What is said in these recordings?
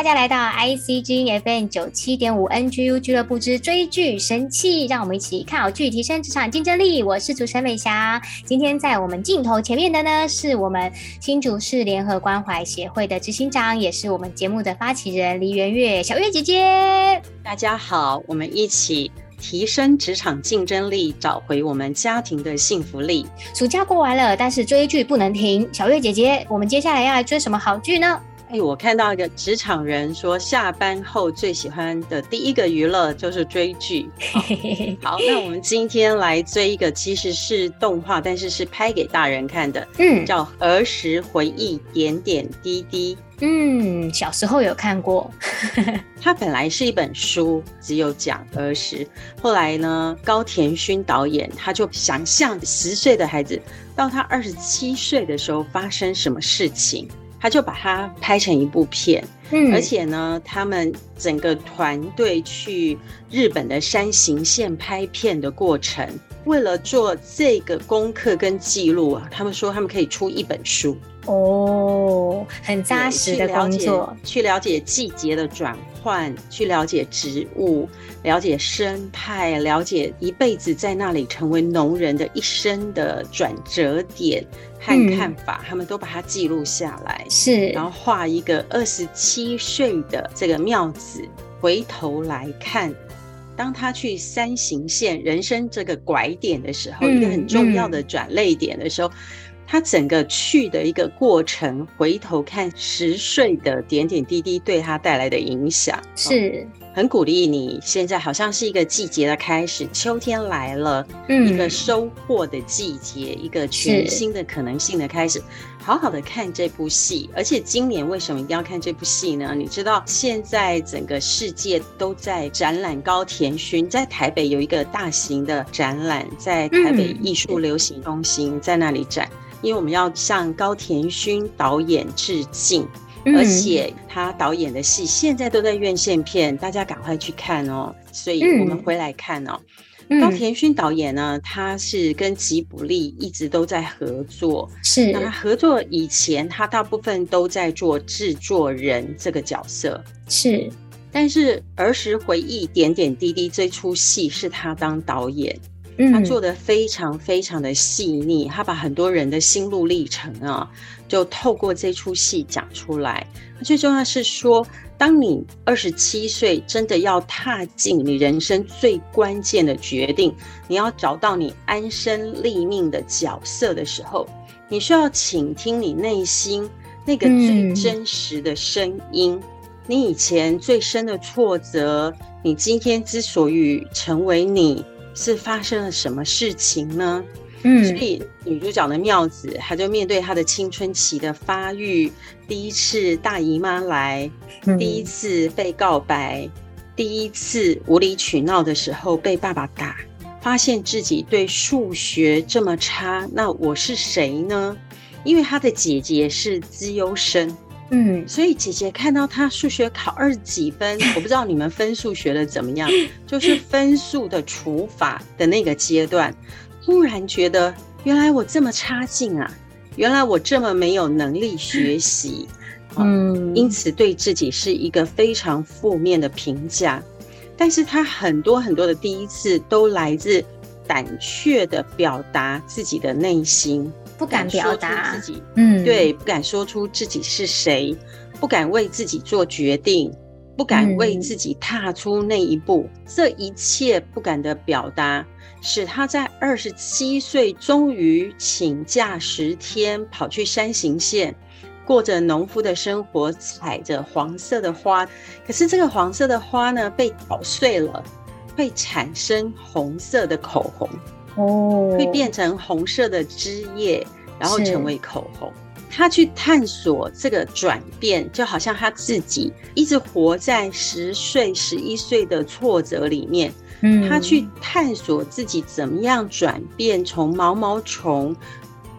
大家来到 IC 之音 FM 九七点五 NGU 俱乐部之追剧神器，让我们一起看好剧，提升职场竞争力。我是主持人美霞。今天在我们镜头前面的呢，是我们新竹市联合关怀协会的执行长，也是我们节目的发起人黎媛月小月姐姐。大家好，我们一起提升职场竞争力，找回我们家庭的幸福力。暑假过完了，但是追剧不能停。小月姐姐，我们接下来要来追什么好剧呢？哎，我看到一个职场人说，下班后最喜欢的第一个娱乐就是追剧。好，好，那我们今天来追一个，其实是动画，但是是拍给大人看的，嗯，叫《儿时回忆点点滴滴》。嗯，小时候有看过。它本来是一本书，只有讲儿时。后来呢，高田勋导演他就想象十岁的孩子到他二十七岁的时候发生什么事情。他就把它拍成一部片，嗯，而且呢，他们整个团队去日本的山形县拍片的过程，为了做这个功课跟记录啊，他们说他们可以出一本书哦，很扎实的工作，去了解季节的转换，去了解植物，了解生态，了解一辈子在那里成为农人的一生的转折点。和看法，他们都把它记录下来，是，然后画一个二十七岁的这个妙子，回头来看，当他去三行线人生这个拐点的时候，一个很重要的转泪点的时候，他整个去的一个过程，回头看十岁的点点滴滴对他带来的影响，是。很鼓励你，现在好像是一个季节的开始，秋天来了，嗯，一个收获的季节，一个全新的可能性的开始。好好的看这部戏，而且今年为什么一定要看这部戏呢？你知道现在整个世界都在展览高田勋，在台北有一个大型的展览，在台北艺术流行中心在那里展，因为我们要向高田勋导演致敬。而且他导演的戏现在都在院线片，大家赶快去看哦。所以我们回来看哦。高田勋导演呢，他是跟吉卜力一直都在合作。是。那合作以前，他大部分都在做制作人这个角色。是。但是儿时回忆点点滴滴这出戏是他当导演，他做的非常非常的细腻，他把很多人的心路历程啊。就透过这出戏讲出来，最重要是说，当你二十七岁真的要踏进你人生最关键的决定，你要找到你安身立命的角色的时候，你需要倾听你内心那个最真实的声音。嗯、你以前最深的挫折，你今天之所以成为你，是发生了什么事情呢？嗯，所以女主角的妙子，她就面对她的青春期的发育，第一次大姨妈来，第一次被告白，第一次无理取闹的时候被爸爸打，发现自己对数学这么差，那我是谁呢？因为她的姐姐是资优生，嗯，所以姐姐看到他数学考二十几分，我不知道你们分数学的怎么样，就是分数的除法的那个阶段。忽然觉得，原来我这么差劲啊！原来我这么没有能力学习，嗯，因此对自己是一个非常负面的评价。但是他很多很多的第一次都来自胆怯的表达自己的内心，不敢表达自己，嗯，对，不敢说出自己是谁，不敢为自己做决定，不敢为自己踏出那一步，这一切不敢的表达。使他在二十七岁终于请假十天跑去山形县，过着农夫的生活，采着黄色的花。可是这个黄色的花呢，被捣碎了，会产生红色的口红哦，会变成红色的汁液，然后成为口红。他去探索这个转变，就好像他自己一直活在十岁、十一岁的挫折里面。嗯，他去探索自己怎么样转变，从毛毛虫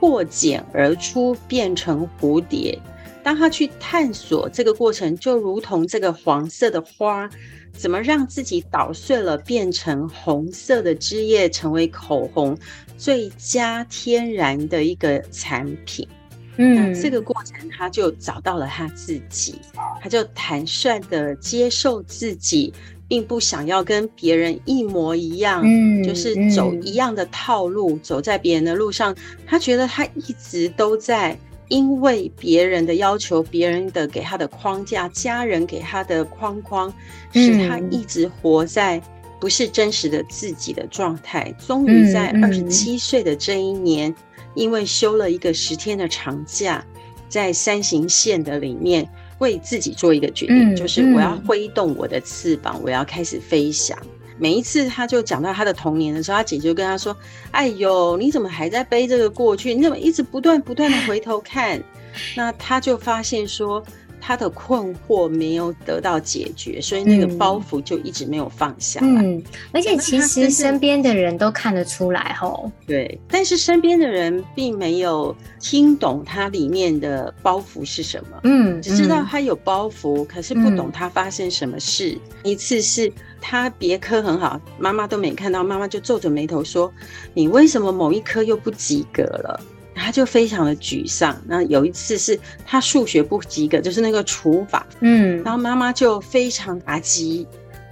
破茧而出变成蝴蝶。当他去探索这个过程，就如同这个黄色的花，怎么让自己捣碎了变成红色的汁液，成为口红最佳天然的一个产品。嗯，这个过程他就找到了他自己，他就坦率的接受自己，并不想要跟别人一模一样，嗯，就是走一样的套路，嗯，走在别人的路上。他觉得他一直都在。因为别人的要求，别人的给他的框架，家人给他的框框，使他一直活在不是真实的自己的状态。终于在二十七岁的这一年，因为休了一个十天的长假，在三行线的里面，为自己做一个决定，就是我要挥动我的翅膀，我要开始飞翔。每一次他就讲到他的童年的时候，他姐就跟他说：“哎呦，你怎么还在背这个过去？你怎么一直不断不断的回头看？” 那他就发现说。他的困惑没有得到解决，所以那个包袱就一直没有放下来。嗯，而且其实身边的人都看得出来吼。对，但是身边的人并没有听懂他里面的包袱是什么。嗯，只知道他有包袱，可是不懂他发生什么事。一次是他别科很好，妈妈都没看到，妈妈就皱着眉头说：“你为什么某一科又不及格了？”他就非常的沮丧。那有一次是他数学不及格，就是那个除法，嗯，然后妈妈就非常打击，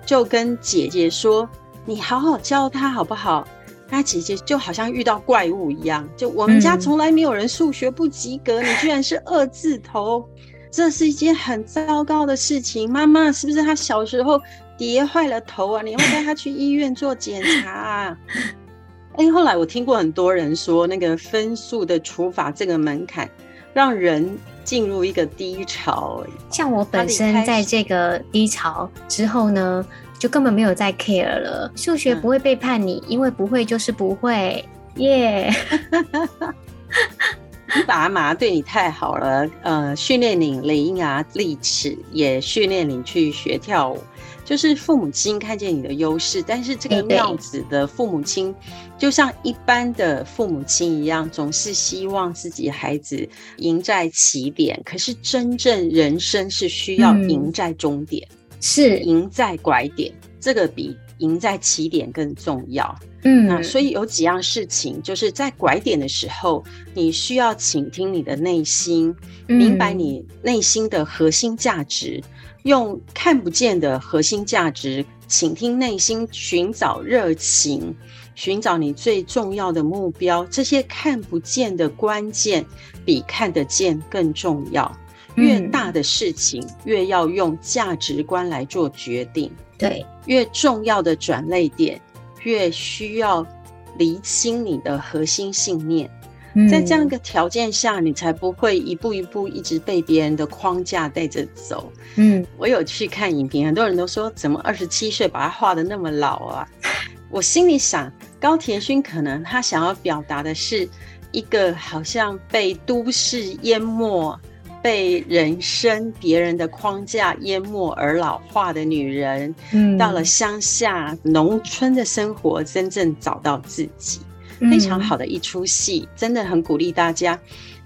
就跟姐姐说：“你好好教他好不好？”他姐姐就好像遇到怪物一样，就我们家从来没有人数学不及格，你居然是二字头，这是一件很糟糕的事情。妈妈是不是他小时候跌坏了头啊？你要带他去医院做检查啊？哎、欸，后来我听过很多人说，那个分数的除法这个门槛，让人进入一个低潮。像我本身在这个低潮之后呢，就根本没有再 care 了。数学不会背叛你，嗯、因为不会就是不会。耶、yeah！你爸妈对你太好了，呃，训练你伶牙俐齿，也训练你去学跳舞。就是父母亲看见你的优势，但是这个妙子的父母亲，就像一般的父母亲一样，总是希望自己孩子赢在起点。可是真正人生是需要赢在终点，是赢在拐点，这个比赢在起点更重要。嗯，那所以有几样事情，就是在拐点的时候，你需要倾听你的内心，明白你内心的核心价值。用看不见的核心价值，倾听内心，寻找热情，寻找你最重要的目标。这些看不见的关键，比看得见更重要。越大的事情，越要用价值观来做决定。对，越重要的转捩点，越需要厘清你的核心信念。在这样一个条件下，你才不会一步一步一直被别人的框架带着走。嗯，我有去看影评，很多人都说怎么二十七岁把他画的那么老啊？我心里想，高田勋可能他想要表达的是一个好像被都市淹没、被人生别人的框架淹没而老化的女人，嗯，到了乡下农村的生活，真正找到自己。非常好的一出戏，嗯，真的很鼓励大家。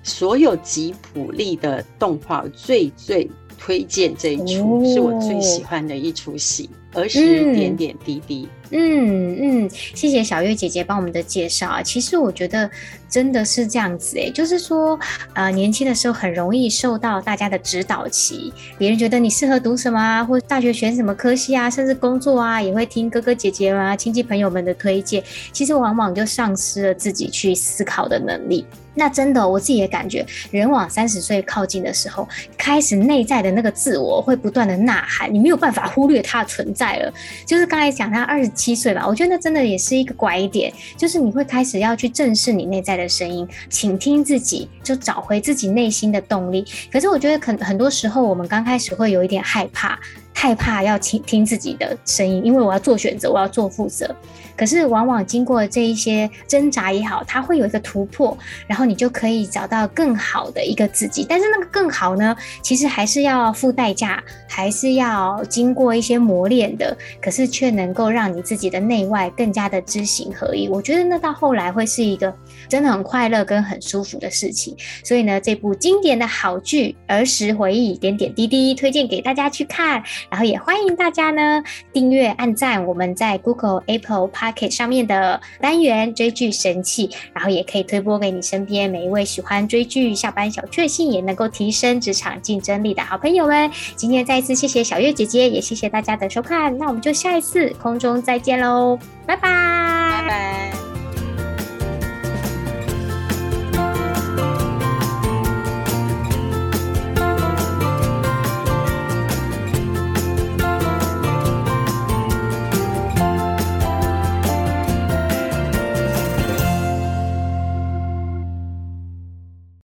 所有吉卜力的动画，最最推荐这一出，哦，是我最喜欢的一出戏。儿时点点滴滴。嗯嗯，谢谢小月姐姐帮我们的介绍啊。其实我觉得真的是这样子哎，就是说，呃，年轻的时候很容易受到大家的指导期，别人觉得你适合读什么啊，或大学选什么科系啊，甚至工作啊，也会听哥哥姐姐啊、亲戚朋友们的推荐。其实往往就丧失了自己去思考的能力。那真的，我自己也感觉，人往三十岁靠近的时候，开始内在的那个自我会不断的呐喊，你没有办法忽略它的存在在了。就是刚才讲他二十七岁吧，我觉得那真的也是一个拐点，就是你会开始要去正视你内在的声音，倾听自己，就找回自己内心的动力。可是我觉得，很很多时候我们刚开始会有一点害怕，害怕要倾听自己的声音，因为我要做选择，我要做负责。可是往往经过这一些挣扎也好，它会有一个突破，然后你就可以找到更好的一个自己。但是那个更好呢，其实还是要付代价，还是要经过一些磨练的。可是却能够让你自己的内外更加的知行合一。我觉得那到后来会是一个真的很快乐跟很舒服的事情。所以呢，这部经典的好剧《儿时回忆点点滴滴》推荐给大家去看，然后也欢迎大家呢订阅、按赞我们在 Google、Apple、可以上面的单元追剧神器，然后也可以推播给你身边每一位喜欢追剧、下班小确幸也能够提升职场竞争力的好朋友们。今天再一次谢谢小月姐姐，也谢谢大家的收看，那我们就下一次空中再见喽，拜拜，拜拜。